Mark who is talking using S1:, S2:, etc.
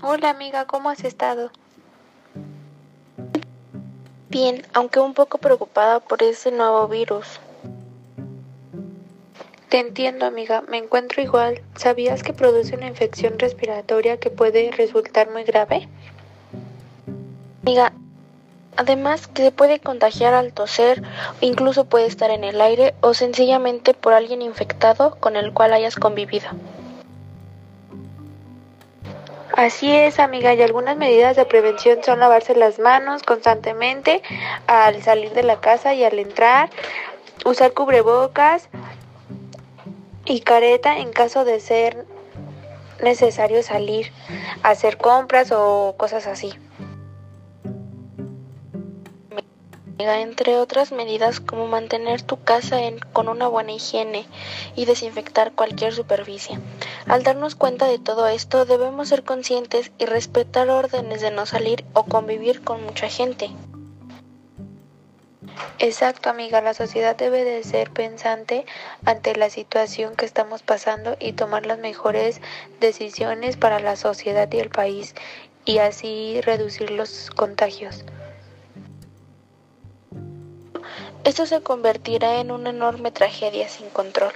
S1: Hola amiga, ¿cómo has estado?
S2: Bien, aunque un poco preocupada por ese nuevo virus.
S1: Te entiendo amiga, me encuentro igual. ¿Sabías que produce una infección respiratoria que puede resultar muy grave?
S2: Amiga, además que se puede contagiar al toser, incluso puede estar en el aire o sencillamente por alguien infectado con el cual hayas convivido.
S1: Así es, amiga, y algunas medidas de prevención son lavarse las manos constantemente al salir de la casa y al entrar, usar cubrebocas y careta en caso de ser necesario salir hacer compras o cosas así.
S2: entre otras medidas como mantener tu casa en, con una buena higiene y desinfectar cualquier superficie. Al darnos cuenta de todo esto, debemos ser conscientes y respetar órdenes de no salir o convivir con mucha gente.
S1: Exacto, amiga, la sociedad debe de ser pensante ante la situación que estamos pasando y tomar las mejores decisiones para la sociedad y el país y así reducir los contagios.
S2: Esto se convertirá en una enorme tragedia sin control.